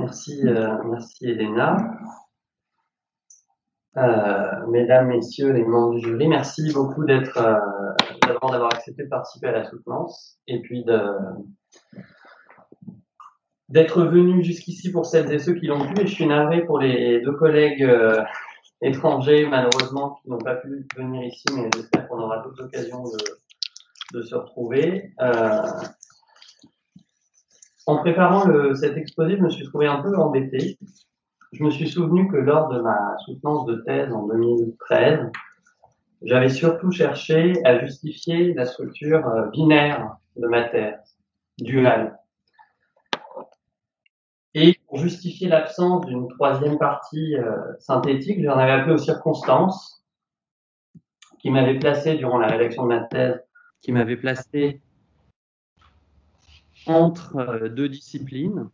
Merci, euh, merci Elena. Euh, mesdames, messieurs les membres du jury, merci beaucoup d'être, euh, d'avoir accepté de participer à la soutenance et puis d'être venu jusqu'ici pour celles et ceux qui l'ont pu. Et je suis navré pour les deux collègues étrangers, malheureusement, qui n'ont pas pu venir ici, mais j'espère qu'on aura d'autres occasions de, se retrouver. En préparant cet exposé, je me suis trouvé un peu embêté. Je me suis souvenu que lors de ma soutenance de thèse en 2013, j'avais surtout cherché à justifier la structure euh, binaire de ma thèse, duale. Et pour justifier l'absence d'une troisième partie euh, synthétique, j'en avais appelé aux circonstances qui m'avaient placé durant la rédaction de ma thèse, qui m'avaient placé entre euh, deux disciplines,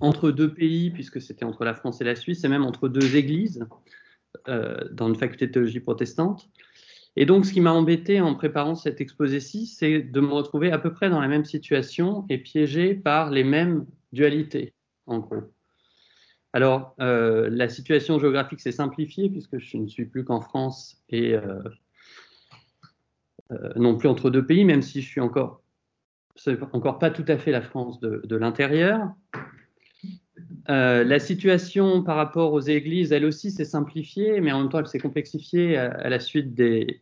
entre deux pays, puisque c'était entre la France et la Suisse, et même entre deux églises, euh, dans une faculté de théologie protestante. Et donc, ce qui m'a embêté en préparant cet exposé-ci, c'est de me retrouver à peu près dans la même situation et piégé par les mêmes dualités, en gros. Alors, euh, la situation géographique s'est simplifiée puisque je ne suis plus qu'en France et non plus entre deux pays, même si je suis encore c'est encore pas tout à fait la France de, l'intérieur. Euh, la situation par rapport aux églises, elle aussi, s'est simplifiée, mais en même temps, elle s'est complexifiée à, la suite des,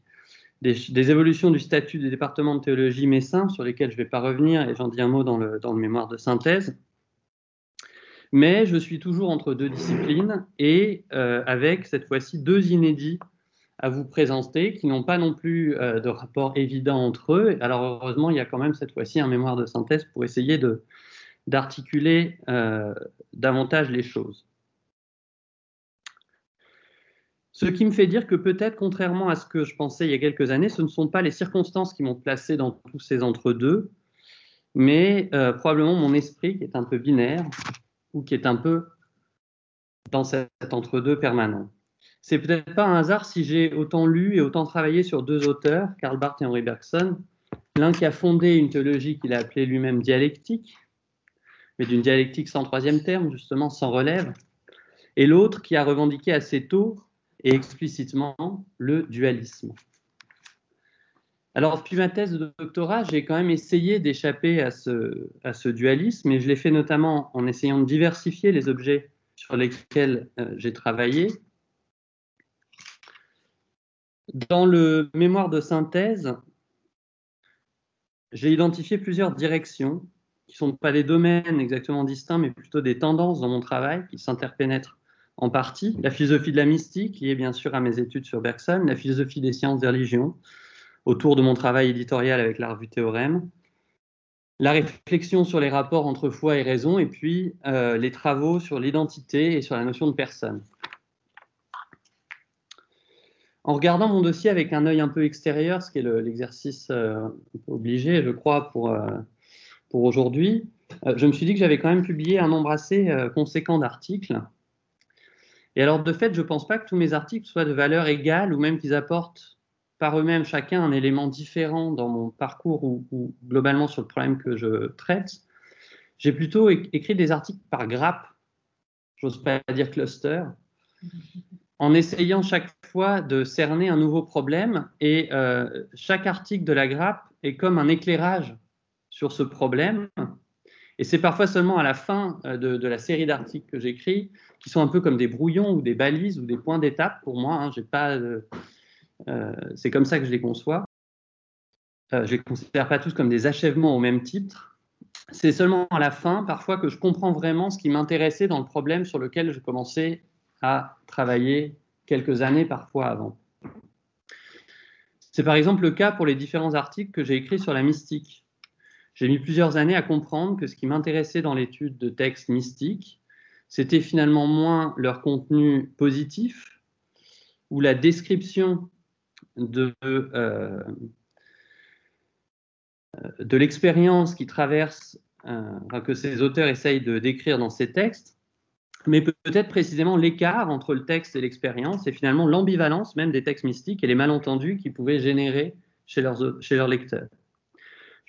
évolutions du statut des départements de théologie messin, sur lesquels je ne vais pas revenir, et j'en dis un mot dans le, dans le mémoire de synthèse. Mais je suis toujours entre deux disciplines et euh, avec cette fois-ci deux inédits à vous présenter qui n'ont pas non plus euh, de rapport évident entre eux. Alors heureusement, il y a quand même cette fois-ci un mémoire de synthèse pour essayer de, d'articuler euh, davantage les choses. Ce qui me fait dire que peut-être, contrairement à ce que je pensais il y a quelques années, ce ne sont pas les circonstances qui m'ont placé dans tous ces entre-deux, mais euh, probablement mon esprit qui est un peu binaire ou qui est un peu dans cet entre-deux permanent. C'est peut-être pas un hasard si j'ai autant lu et autant travaillé sur deux auteurs, Karl Barth et Henri Bergson, l'un qui a fondé une théologie qu'il a appelée lui-même dialectique, mais d'une dialectique sans troisième terme, justement sans relève, et l'autre qui a revendiqué assez tôt et explicitement le dualisme. Alors, depuis ma thèse de doctorat, j'ai quand même essayé d'échapper à ce, dualisme, et je l'ai fait notamment en essayant de diversifier les objets sur lesquels euh, j'ai travaillé. Dans le mémoire de synthèse, j'ai identifié plusieurs directions qui ne sont pas des domaines exactement distincts, mais plutôt des tendances dans mon travail qui s'interpénètrent en partie. La philosophie de la mystique, liée bien sûr à mes études sur Bergson, la philosophie des sciences des religions, autour de mon travail éditorial avec la revue Théorème, la réflexion sur les rapports entre foi et raison, et puis euh, les travaux sur l'identité et sur la notion de personne. En regardant mon dossier avec un œil un peu extérieur, ce qui est l'exercice euh, obligé, je crois, pour, euh, pour aujourd'hui, euh, je me suis dit que j'avais quand même publié un nombre assez conséquent d'articles. Et alors, de fait, je ne pense pas que tous mes articles soient de valeur égale ou même qu'ils apportent par eux-mêmes chacun un élément différent dans mon parcours ou, ou, globalement sur le problème que je traite. J'ai plutôt écrit des articles par grappe, j'ose pas dire cluster, en essayant chaque fois de cerner un nouveau problème. Et euh, chaque article de la grappe est comme un éclairage sur ce problème. Et c'est parfois seulement à la fin euh, de, la série d'articles que j'écris qui sont un peu comme des brouillons ou des balises ou des points d'étape pour moi. Hein, euh, c'est comme ça que je les conçois. Je ne les considère pas tous comme des achèvements au même titre. C'est seulement à la fin, parfois, que je comprends vraiment ce qui m'intéressait dans le problème sur lequel je commençais à travailler quelques années parfois avant. C'est par exemple le cas pour les différents articles que j'ai écrits sur la mystique. J'ai mis plusieurs années à comprendre que ce qui m'intéressait dans l'étude de textes mystiques, c'était finalement moins leur contenu positif ou la description de, euh, l'expérience qui traverse, euh, que ces auteurs essayent de décrire dans ces textes, mais peut-être précisément l'écart entre le texte et l'expérience et finalement l'ambivalence même des textes mystiques et les malentendus qu'ils pouvaient générer chez leurs, lecteurs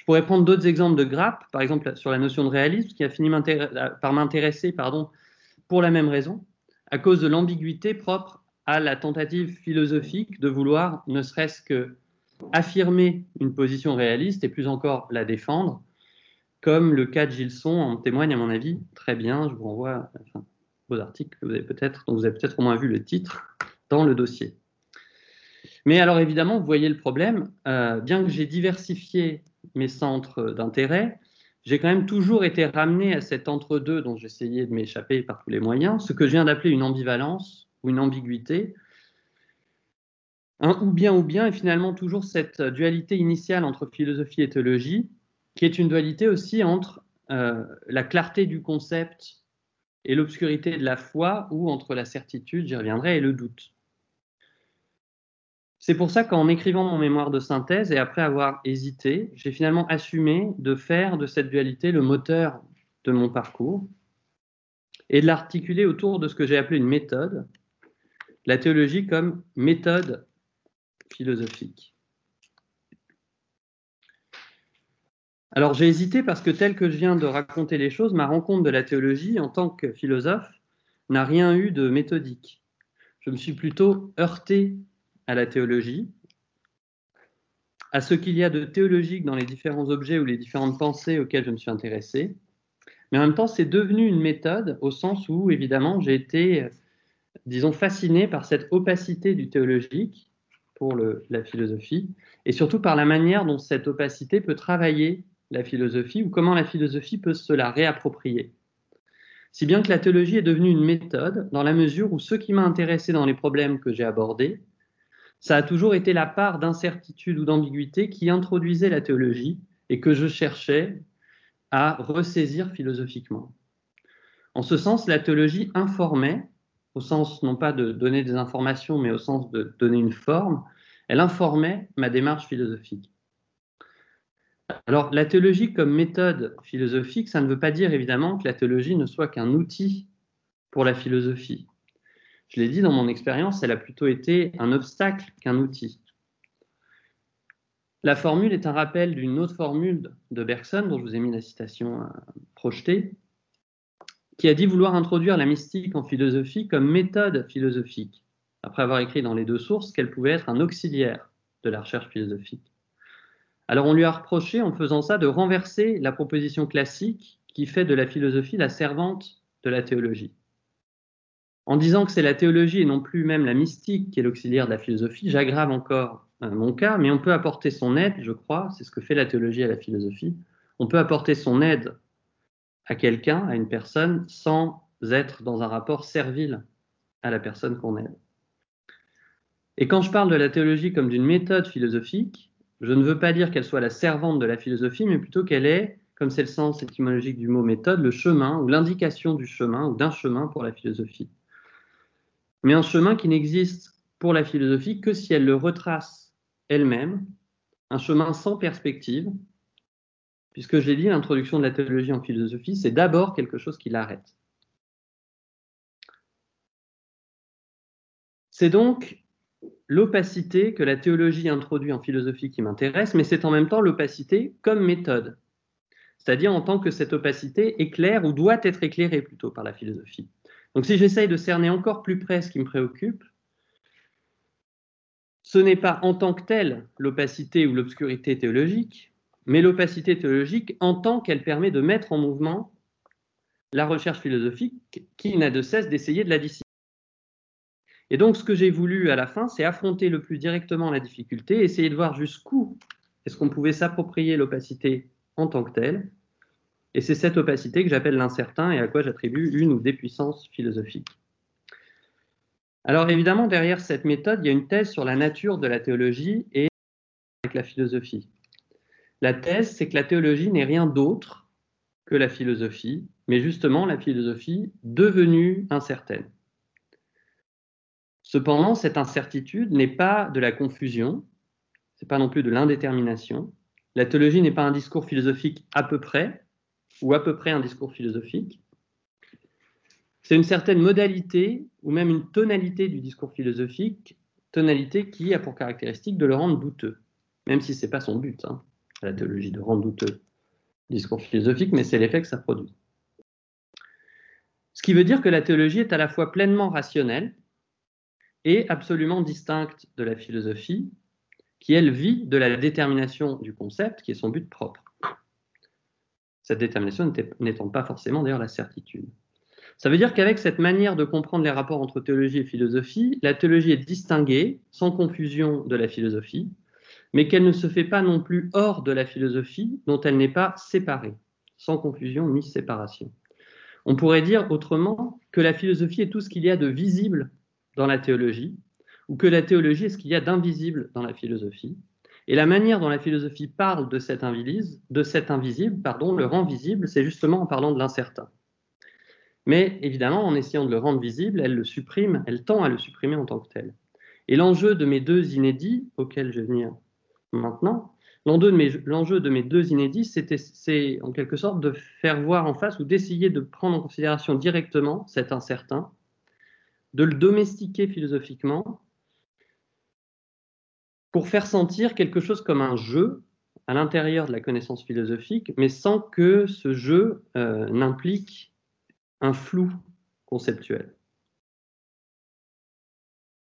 pourrais prendre d'autres exemples de grappes, par exemple sur la notion de réalisme, qui a fini par m'intéresser pardon, pour la même raison, à cause de l'ambiguïté propre à la tentative philosophique de vouloir ne serait-ce que affirmer une position réaliste et plus encore la défendre, comme le cas de Gilson en témoigne à mon avis très bien. Je vous renvoie enfin, aux articles que vous avez peut-être, dont vous avez peut-être au moins vu le titre dans le dossier. Mais alors évidemment, vous voyez le problème, euh, bien que j'ai diversifié mes centres d'intérêt, j'ai quand même toujours été ramené à cet entre-deux dont j'essayais de m'échapper par tous les moyens, ce que je viens d'appeler une ambivalence ou une ambiguïté, un ou bien ou bien, et finalement toujours cette dualité initiale entre philosophie et théologie, qui est une dualité aussi entre euh, la clarté du concept et l'obscurité de la foi, ou entre la certitude, j'y reviendrai, et le doute. C'est pour ça qu'en écrivant mon mémoire de synthèse et après avoir hésité, j'ai finalement assumé de faire de cette dualité le moteur de mon parcours et de l'articuler autour de ce que j'ai appelé une méthode, la théologie comme méthode philosophique. Alors j'ai hésité parce que tel que je viens de raconter les choses, ma rencontre de la théologie en tant que philosophe n'a rien eu de méthodique. Je me suis plutôt heurté à la théologie, à ce qu'il y a de théologique dans les différents objets ou les différentes pensées auxquelles je me suis intéressé. Mais en même temps, c'est devenu une méthode au sens où, évidemment, j'ai été, disons, fasciné par cette opacité du théologique pour la philosophie, et surtout par la manière dont cette opacité peut travailler la philosophie ou comment la philosophie peut se la réapproprier. Si bien que la théologie est devenue une méthode dans la mesure où ce qui m'a intéressé dans les problèmes que j'ai abordés, ça a toujours été la part d'incertitude ou d'ambiguïté qui introduisait la théologie et que je cherchais à ressaisir philosophiquement. En ce sens, la théologie informait, au sens non pas de donner des informations, mais au sens de donner une forme, elle informait ma démarche philosophique. Alors, la théologie comme méthode philosophique, ça ne veut pas dire évidemment que la théologie ne soit qu'un outil pour la philosophie. Je l'ai dit, dans mon expérience, elle a plutôt été un obstacle qu'un outil. La formule est un rappel d'une autre formule de Bergson, dont je vous ai mis la citation euh, projetée, qui a dit vouloir introduire la mystique en philosophie comme méthode philosophique, après avoir écrit dans les deux sources qu'elle pouvait être un auxiliaire de la recherche philosophique. Alors on lui a reproché en faisant ça de renverser la proposition classique qui fait de la philosophie la servante de la théologie. En disant que c'est la théologie et non plus même la mystique qui est l'auxiliaire de la philosophie, j'aggrave encore euh, mon cas, mais on peut apporter son aide, je crois, c'est ce que fait la théologie à la philosophie, on peut apporter son aide à quelqu'un, à une personne, sans être dans un rapport servile à la personne qu'on aide. Et quand je parle de la théologie comme d'une méthode philosophique, je ne veux pas dire qu'elle soit la servante de la philosophie, mais plutôt qu'elle est, comme c'est le sens étymologique du mot méthode, le chemin ou l'indication du chemin ou d'un chemin pour la philosophie. Mais un chemin qui n'existe pour la philosophie que si elle le retrace elle-même, un chemin sans perspective, puisque j'ai dit, l'introduction de la théologie en philosophie, c'est d'abord quelque chose qui l'arrête. C'est donc l'opacité que la théologie introduit en philosophie qui m'intéresse, mais c'est en même temps l'opacité comme méthode, c'est-à-dire en tant que cette opacité éclaire ou doit être éclairée plutôt par la philosophie. Donc si j'essaye de cerner encore plus près ce qui me préoccupe, ce n'est pas en tant que telle l'opacité ou l'obscurité théologique, mais l'opacité théologique en tant qu'elle permet de mettre en mouvement la recherche philosophique qui n'a de cesse d'essayer de la dissiper. Et donc, ce que j'ai voulu à la fin, c'est affronter le plus directement la difficulté, essayer de voir jusqu'où est-ce qu'on pouvait s'approprier l'opacité en tant que telle. Et c'est cette opacité que j'appelle l'incertain et à quoi j'attribue une ou des puissances philosophiques. Alors évidemment, derrière cette méthode, il y a une thèse sur la nature de la théologie et avec la philosophie. La thèse, c'est que la théologie n'est rien d'autre que la philosophie, mais justement la philosophie devenue incertaine. Cependant, cette incertitude n'est pas de la confusion, c'est pas non plus de l'indétermination. La théologie n'est pas un discours philosophique à peu près, ou à peu près un discours philosophique. C'est une certaine modalité, ou même une tonalité du discours philosophique, tonalité qui a pour caractéristique de le rendre douteux, même si ce n'est pas son but. Hein. La théologie de rend douteux discours philosophique, mais c'est l'effet que ça produit. Ce qui veut dire que la théologie est à la fois pleinement rationnelle absolument distincte de la philosophie, qui elle vit de la détermination du concept, qui est son but propre. Cette détermination n'étant pas forcément d'ailleurs la certitude. Ça veut dire qu'avec cette manière de comprendre les rapports entre théologie et philosophie, la théologie est distinguée, sans confusion, de la philosophie, mais qu'elle ne se fait pas non plus hors de la philosophie, dont elle n'est pas séparée, sans confusion ni séparation. On pourrait dire autrement que la philosophie est tout ce qu'il y a de visible dans la théologie, ou que la théologie est ce qu'il y a d'invisible dans la philosophie? Et la manière dont la philosophie parle de cet invisible, de cet invisible pardon, le rend visible, c'est justement en parlant de l'incertain. Mais évidemment, en essayant de le rendre visible, elle le supprime, elle tend à le supprimer en tant que tel. Et l'enjeu de mes deux inédits, auxquels je vais venir maintenant, l'enjeu de, mes, deux inédits, c'est en quelque sorte de faire voir en face ou d'essayer de prendre en considération directement cet incertain, de le domestiquer philosophiquement pour faire sentir quelque chose comme un jeu à l'intérieur de la connaissance philosophique, mais sans que ce jeu euh, n'implique un flou conceptuel.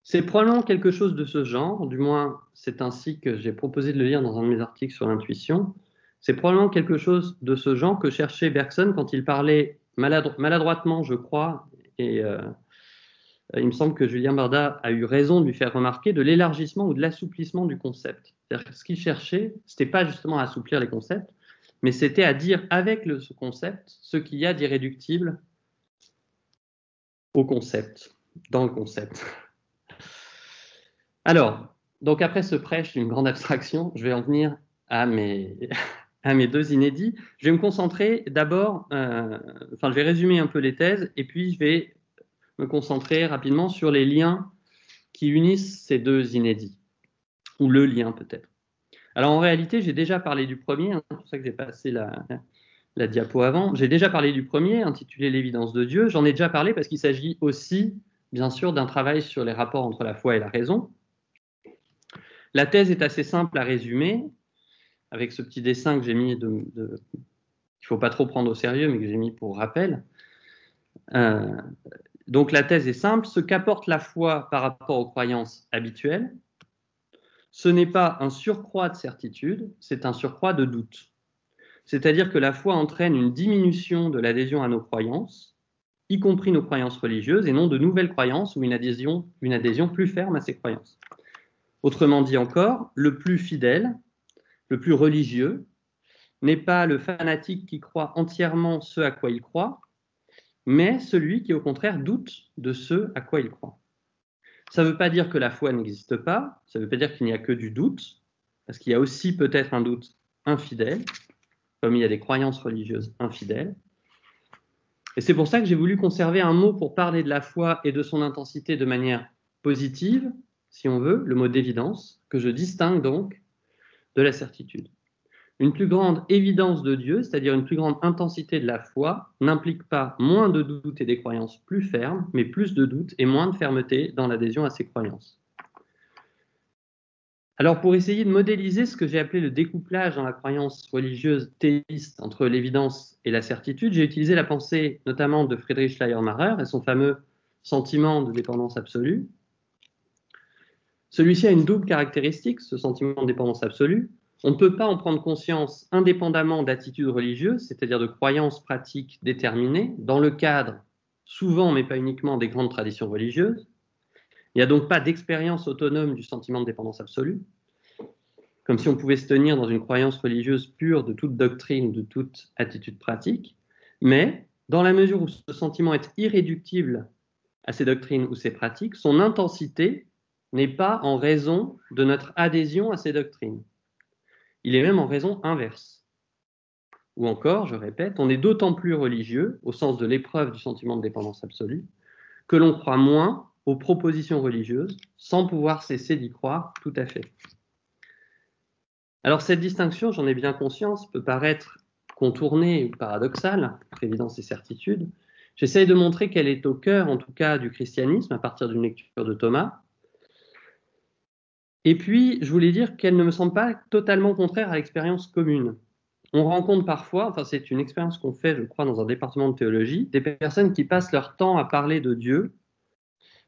C'est probablement quelque chose de ce genre, du moins c'est ainsi que j'ai proposé de le lire dans un de mes articles sur l'intuition. C'est probablement quelque chose de ce genre que cherchait Bergson quand il parlait maladroitement, je crois, et euh, il me semble que Julien Barda a eu raison de lui faire remarquer de l'élargissement ou de l'assouplissement du concept. C'est-à-dire que ce qu'il cherchait, ce n'était pas justement à assouplir les concepts, mais c'était à dire avec ce concept ce qu'il y a d'irréductible au concept, dans le concept. Alors, donc après ce prêche d'une grande abstraction, je vais en venir à mes, à mes deux inédits. Je vais me concentrer d'abord, euh, enfin je vais résumer un peu les thèses et puis je vais me concentrer rapidement sur les liens qui unissent ces deux inédits, ou le lien peut-être. Alors en réalité, j'ai déjà parlé du premier, hein, c'est pour ça que j'ai passé la, diapo avant. J'ai déjà parlé du premier, intitulé L'évidence de Dieu. J'en ai déjà parlé parce qu'il s'agit aussi, bien sûr, d'un travail sur les rapports entre la foi et la raison. La thèse est assez simple à résumer, avec ce petit dessin que j'ai mis, de, il ne faut pas trop prendre au sérieux, mais que j'ai mis pour rappel. Euh, donc la thèse est simple, ce qu'apporte la foi par rapport aux croyances habituelles, ce n'est pas un surcroît de certitude, c'est un surcroît de doute. C'est-à-dire que la foi entraîne une diminution de l'adhésion à nos croyances, y compris nos croyances religieuses, et non de nouvelles croyances ou une adhésion, une adhésion plus ferme à ces croyances. Autrement dit encore, le plus fidèle, le plus religieux, n'est pas le fanatique qui croit entièrement ce à quoi il croit, mais celui qui au contraire doute de ce à quoi il croit. Ça ne veut pas dire que la foi n'existe pas, ça ne veut pas dire qu'il n'y a que du doute, parce qu'il y a aussi peut-être un doute infidèle, comme il y a des croyances religieuses infidèles. Et c'est pour ça que j'ai voulu conserver un mot pour parler de la foi et de son intensité de manière positive, si on veut, le mot d'évidence, que je distingue donc de la certitude. Une plus grande évidence de Dieu, c'est-à-dire une plus grande intensité de la foi, n'implique pas moins de doutes et des croyances plus fermes, mais plus de doutes et moins de fermeté dans l'adhésion à ces croyances. Alors pour essayer de modéliser ce que j'ai appelé le découplage dans la croyance religieuse théiste entre l'évidence et la certitude, j'ai utilisé la pensée notamment de Friedrich Schleiermacher et son fameux sentiment de dépendance absolue, celui-ci a une double caractéristique, ce sentiment de dépendance absolue. On ne peut pas en prendre conscience indépendamment d'attitudes religieuses, c'est-à-dire de croyances pratiques déterminées, dans le cadre, souvent mais pas uniquement, des grandes traditions religieuses. Il n'y a donc pas d'expérience autonome du sentiment de dépendance absolue, comme si on pouvait se tenir dans une croyance religieuse pure de toute doctrine, de toute attitude pratique, mais dans la mesure où ce sentiment est irréductible à ces doctrines ou ces pratiques, son intensité n'est pas en raison de notre adhésion à ces doctrines. Il est même en raison inverse. Ou encore, je répète, on est d'autant plus religieux, au sens de l'épreuve du sentiment de dépendance absolue, que l'on croit moins aux propositions religieuses, sans pouvoir cesser d'y croire tout à fait. Alors cette distinction, j'en ai bien conscience, peut paraître contournée ou paradoxale, entre évidence et certitude. J'essaye de montrer qu'elle est au cœur, en tout cas, du christianisme, à partir d'une lecture de Thomas, Et puis, je voulais dire qu'elle ne me semble pas totalement contraire à l'expérience commune. On rencontre parfois, enfin c'est une expérience qu'on fait, je crois, dans un département de théologie, des personnes qui passent leur temps à parler de Dieu,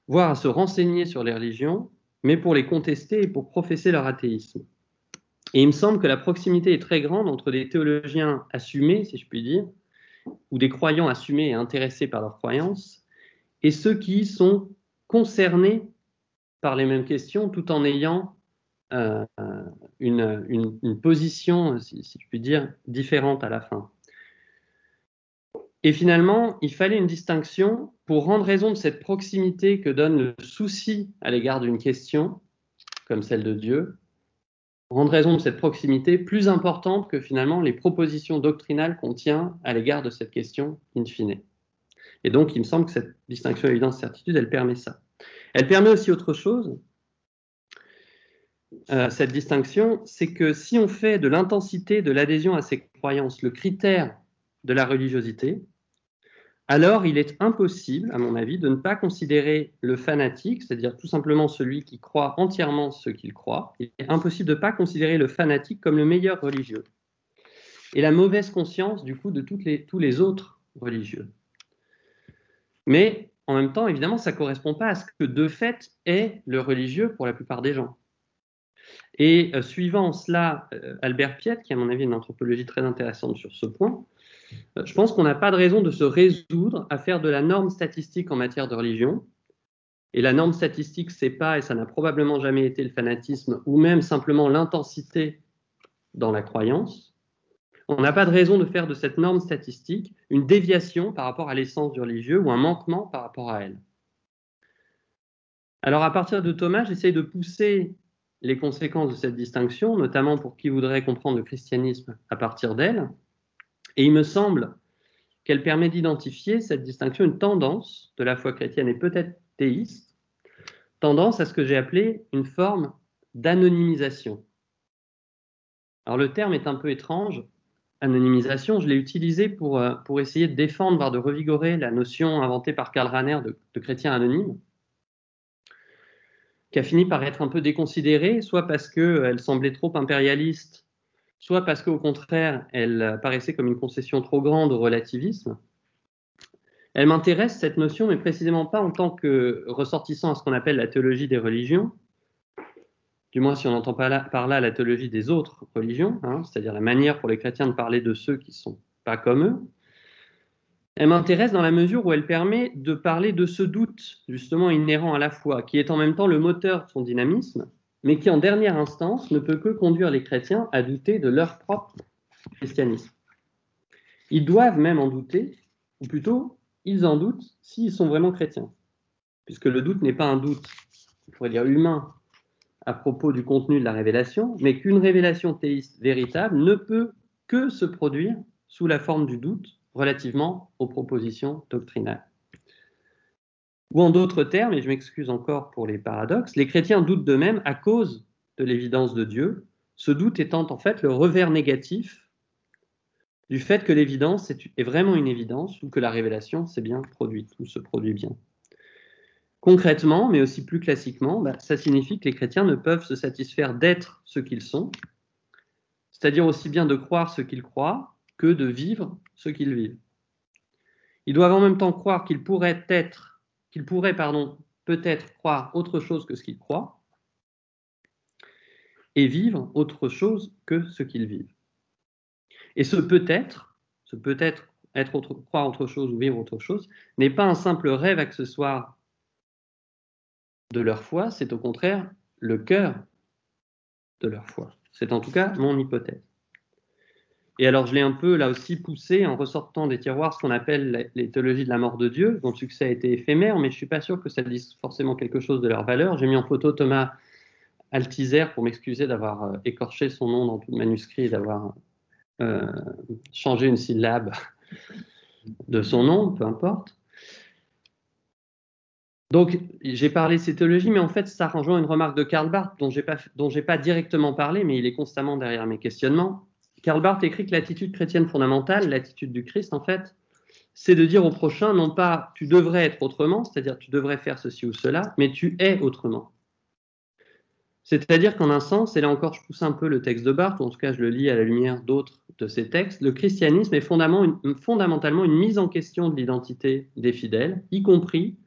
voire à se renseigner sur les religions, mais pour les contester et pour professer leur athéisme. Et il me semble que la proximité est très grande entre des théologiens assumés, si je puis dire, ou des croyants assumés et intéressés par leurs croyances, et ceux qui sont concernés par les mêmes questions tout en ayant euh, une, position, si, je puis dire, différente à la fin. Et finalement, il fallait une distinction pour rendre raison de cette proximité que donne le souci à l'égard d'une question, comme celle de Dieu, rendre raison de cette proximité plus importante que finalement les propositions doctrinales qu'on tient à l'égard de cette question in fine. Et donc, il me semble que cette distinction évidence-certitude, elle permet ça. Elle permet aussi autre chose, euh, cette distinction, c'est que si on fait de l'intensité de l'adhésion à ces croyances le critère de la religiosité, alors il est impossible, à mon avis, de ne pas considérer le fanatique, c'est-à-dire tout simplement celui qui croit entièrement ce qu'il croit, il est impossible de ne pas considérer le fanatique comme le meilleur religieux. Et la mauvaise conscience, du coup, de tous les autres religieux. Mais en même temps, évidemment, ça ne correspond pas à ce que de fait est le religieux pour la plupart des gens. Et euh, suivant cela, euh, Albert Piet, qui à mon avis une anthropologie très intéressante sur ce point, euh, je pense qu'on n'a pas de raison de se résoudre à faire de la norme statistique en matière de religion. Et la norme statistique, c'est pas, et ça n'a probablement jamais été le fanatisme, ou même simplement l'intensité dans la croyance. On n'a pas de raison de faire de cette norme statistique une déviation par rapport à l'essence du religieux ou un manquement par rapport à elle. Alors à partir de Thomas, j'essaye de pousser les conséquences de cette distinction, notamment pour qui voudrait comprendre le christianisme à partir d'elle. Et il me semble qu'elle permet d'identifier cette distinction, une tendance de la foi chrétienne et peut-être théiste, tendance à ce que j'ai appelé une forme d'anonymisation. Alors le terme est un peu étrange, anonymisation, je l'ai utilisé pour, euh, pour essayer de défendre, voire de revigorer la notion inventée par Karl Rahner de, de chrétien anonyme qui a fini par être un peu déconsidérée, soit parce qu'elle semblait trop impérialiste, soit parce qu'au contraire, elle paraissait comme une concession trop grande au relativisme. Elle m'intéresse, cette notion, mais précisément pas en tant que ressortissant à ce qu'on appelle la théologie des religions, du moins si on entend par là, la théologie des autres religions, hein, c'est-à-dire la manière pour les chrétiens de parler de ceux qui ne sont pas comme eux, elle m'intéresse dans la mesure où elle permet de parler de ce doute, justement inhérent à la foi, qui est en même temps le moteur de son dynamisme, mais qui en dernière instance ne peut que conduire les chrétiens à douter de leur propre christianisme. Ils doivent même en douter, ou plutôt, ils en doutent s'ils sont vraiment chrétiens, puisque le doute n'est pas un doute, on pourrait dire humain, à propos du contenu de la révélation, mais qu'une révélation théiste véritable ne peut que se produire sous la forme du doute relativement aux propositions doctrinales. Ou en d'autres termes, et je m'excuse encore pour les paradoxes, les chrétiens doutent d'eux-mêmes à cause de l'évidence de Dieu, ce doute étant en fait le revers négatif du fait que l'évidence est, vraiment une évidence ou que la révélation s'est bien produite ou se produit bien. Concrètement, mais aussi plus classiquement, bah, ça signifie que les chrétiens ne peuvent se satisfaire d'être ce qu'ils sont, c'est-à-dire aussi bien de croire ce qu'ils croient que de vivre ce qu'ils vivent. Ils doivent en même temps croire qu'ils pourraient être, qu'ils pourraient, pardon, peut-être croire autre chose que ce qu'ils croient, et vivre autre chose que ce qu'ils vivent. Et ce peut-être, ce peut-être être croire autre chose ou vivre autre chose, n'est pas un simple rêve accessoire de leur foi, c'est au contraire le cœur de leur foi. C'est en tout cas mon hypothèse. Et alors, je l'ai un peu, là aussi, poussé en ressortant des tiroirs ce qu'on appelle les théologies de la mort de Dieu, dont le succès a été éphémère, mais je ne suis pas sûr que ça dise forcément quelque chose de leur valeur. J'ai mis en photo Thomas Altizer pour m'excuser d'avoir euh, écorché son nom dans tout le manuscrit et d'avoir euh, changé une syllabe de son nom, peu importe. Donc, j'ai parlé de ces théologies, mais en fait, ça rejoint une remarque de Karl Barth dont je n'ai pas directement parlé, mais il est constamment derrière mes questionnements Karl Barth écrit que l'attitude chrétienne fondamentale, l'attitude du Christ en fait, c'est de dire au prochain non pas tu devrais être autrement, c'est-à-dire tu devrais faire ceci ou cela, mais tu es autrement. C'est-à-dire qu'en un sens, et là encore je pousse un peu le texte de Barthes, ou en tout cas je le lis à la lumière d'autres de ses textes, le christianisme est fondamentalement une mise en question de l'identité des fidèles, y compris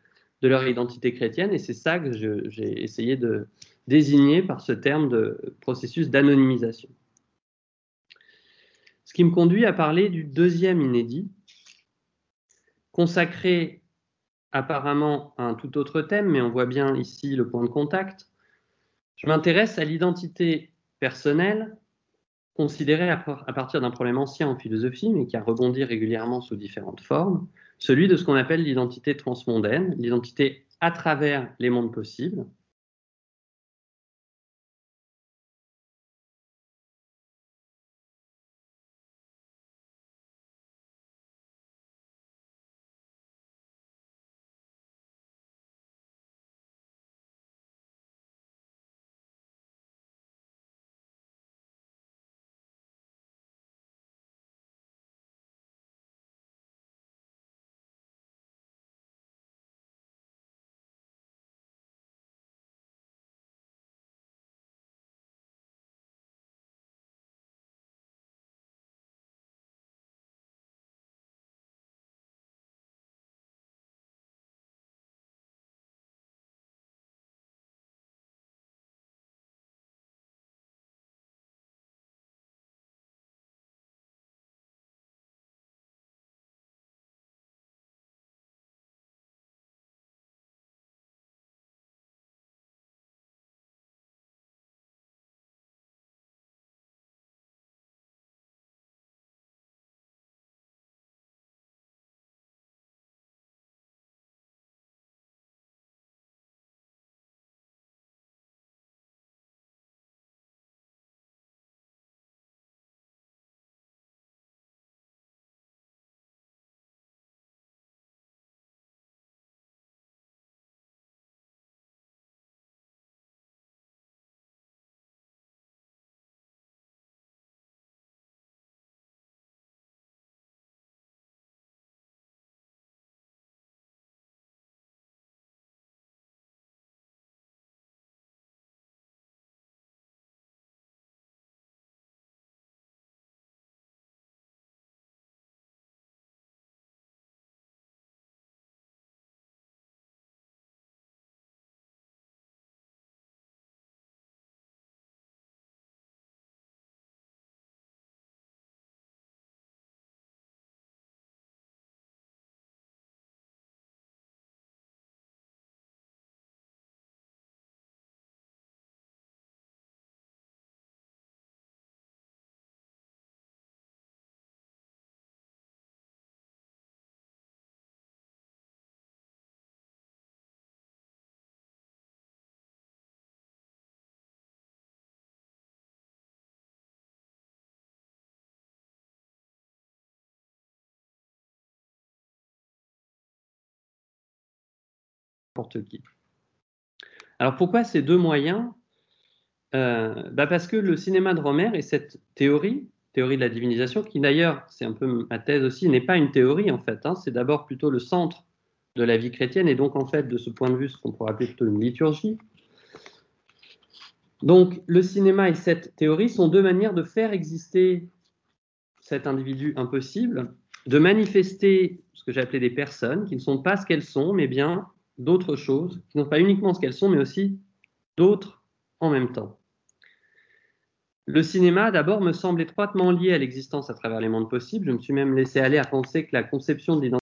de leur identité chrétienne, et c'est ça que j'ai essayé de désigner par ce terme de processus d'anonymisation. Ce qui me conduit à parler du deuxième inédit, consacré apparemment à un tout autre thème, mais on voit bien ici le point de contact, je m'intéresse à l'identité personnelle considérée à, partir d'un problème ancien en philosophie, mais qui a rebondi régulièrement sous différentes formes, celui de ce qu'on appelle l'identité transmondaine, l'identité à travers les mondes possibles, qui. Alors pourquoi ces deux moyens? Euh, bah Parce que le cinéma de Romer et cette théorie, théorie de la divinisation, qui d'ailleurs, c'est un peu ma thèse aussi, n'est pas une théorie en fait, hein, c'est d'abord plutôt le centre de la vie chrétienne et donc en fait de ce point de vue ce qu'on pourrait appeler plutôt une liturgie. Donc le cinéma et cette théorie sont deux manières de faire exister cet individu impossible, de manifester ce que j'ai appelé des personnes qui ne sont pas ce qu'elles sont, mais bien d'autres choses, qui n'ont pas uniquement ce qu'elles sont, mais aussi d'autres en même temps. Le cinéma, d'abord, me semble étroitement lié à l'existence à travers les mondes possibles. Je me suis même laissé aller à penser que la conception de l'identité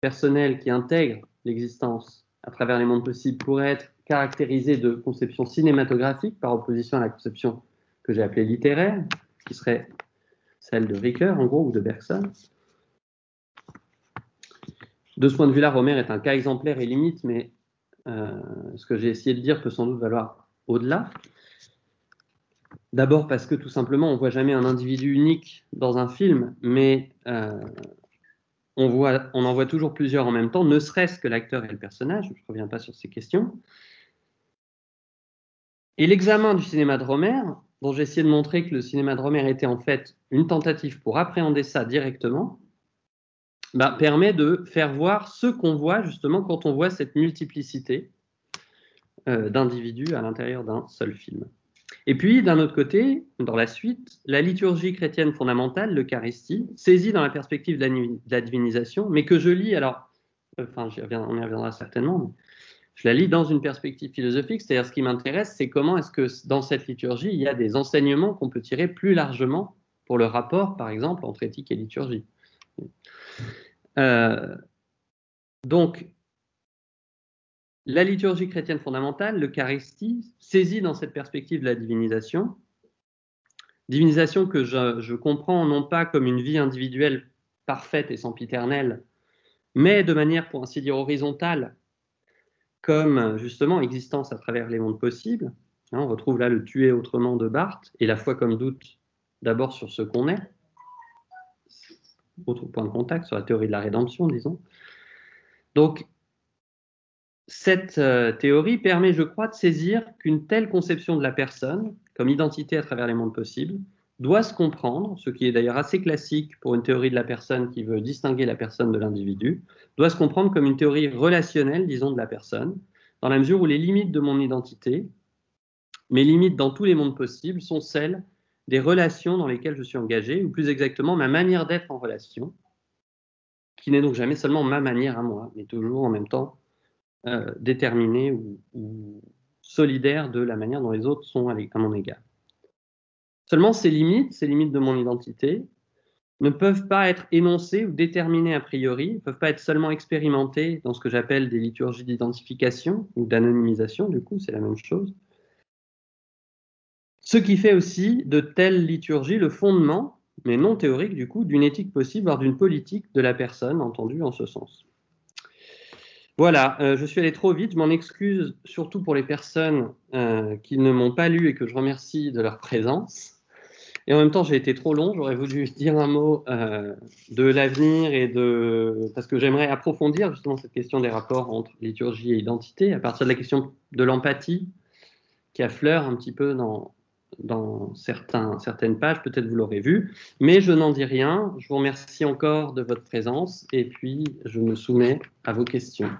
personnelle qui intègre l'existence à travers les mondes possibles pourrait être caractérisée de conception cinématographique par opposition à la conception que j'ai appelée littéraire, qui serait celle de Ricoeur, en gros, ou de Bergson. De ce point de vue-là, Romer est un cas exemplaire et limite, mais euh, ce que j'ai essayé de dire peut sans doute valoir au-delà. D'abord parce que tout simplement, on ne voit jamais un individu unique dans un film, mais euh, on, on en voit toujours plusieurs en même temps, ne serait-ce que l'acteur et le personnage. Je ne reviens pas sur ces questions. Et l'examen du cinéma de Romer, dont j'ai essayé de montrer que le cinéma de Romer était en fait une tentative pour appréhender ça directement, bah, permet de faire voir ce qu'on voit justement quand on voit cette multiplicité euh, d'individus à l'intérieur d'un seul film. Et puis, d'un autre côté, dans la suite, la liturgie chrétienne fondamentale, l'Eucharistie, saisie dans la perspective de la divinisation, mais que je lis, alors, enfin, on y reviendra certainement, mais je la lis dans une perspective philosophique, c'est-à-dire ce qui m'intéresse, c'est comment est-ce que dans cette liturgie, il y a des enseignements qu'on peut tirer plus largement pour le rapport, par exemple, entre éthique et liturgie. Euh, donc, la liturgie chrétienne fondamentale, l'Eucharistie, saisie dans cette perspective de la divinisation, divinisation que je, comprends non pas comme une vie individuelle parfaite et sempiternelle, mais de manière, pour ainsi dire, horizontale, comme justement existence à travers les mondes possibles. Hein, on retrouve là le tuer autrement de Barthes et la foi comme doute d'abord sur ce qu'on est. Autre point de contact sur la théorie de la rédemption, disons. Donc, cette euh, théorie permet, je crois, de saisir qu'une telle conception de la personne, comme identité à travers les mondes possibles, doit se comprendre, ce qui est d'ailleurs assez classique pour une théorie de la personne qui veut distinguer la personne de l'individu, doit se comprendre comme une théorie relationnelle, disons, de la personne, dans la mesure où les limites de mon identité, mes limites dans tous les mondes possibles, sont celles des relations dans lesquelles je suis engagé, ou plus exactement ma manière d'être en relation, qui n'est donc jamais seulement ma manière à moi, mais toujours en même temps euh, déterminé ou, solidaire de la manière dont les autres sont à, mon égard. Seulement, ces limites, ces limites de mon identité, ne peuvent pas être énoncées ou déterminées a priori, ne peuvent pas être seulement expérimentées dans ce que j'appelle des liturgies d'identification ou d'anonymisation, du coup, c'est la même chose. Ce qui fait aussi de telles liturgies le fondement, mais non théorique du coup, d'une éthique possible, voire d'une politique de la personne, entendue en ce sens. Voilà, euh, je suis allé trop vite, je m'en excuse surtout pour les personnes euh, qui ne m'ont pas lu et que je remercie de leur présence. Et en même temps, j'ai été trop long, j'aurais voulu dire un mot euh, de l'avenir et de... parce que j'aimerais approfondir justement cette question des rapports entre liturgie et identité à partir de la question de l'empathie qui affleure un petit peu dans, dans certaines pages, peut-être vous l'aurez vu, mais je n'en dis rien. Je vous remercie encore de votre présence et puis je me soumets à vos questions.